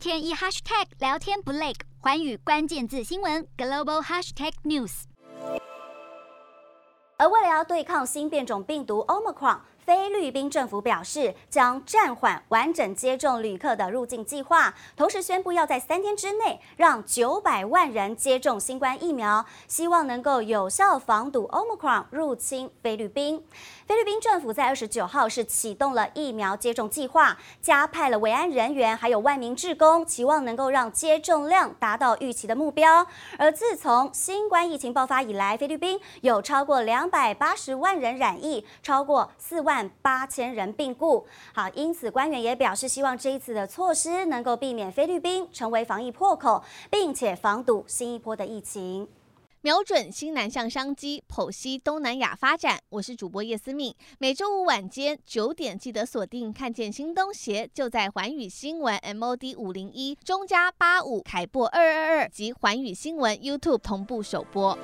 天一 hashtag 聊天不累，环宇关键字新闻 global hashtag news。而为了要对抗新变种病毒 Omicron。菲律宾政府表示将暂缓完整接种旅客的入境计划，同时宣布要在三天之内让九百万人接种新冠疫苗，希望能够有效防堵 Omicron 入侵菲律宾。菲律宾政府在二十九号是启动了疫苗接种计划，加派了维安人员，还有万名志工，期望能够让接种量达到预期的目标。而自从新冠疫情爆发以来，菲律宾有超过两百八十万人染疫，超过四万万八千人病故。好，因此官员也表示，希望这一次的措施能够避免菲律宾成为防疫破口，并且防堵新一波的疫情。瞄准新南向商机，剖析东南亚发展。我是主播叶思敏，每周五晚间九点记得锁定。看见新东协就在环宇新闻 MOD 五零一中加八五凯播二二二及环宇新闻 YouTube 同步首播。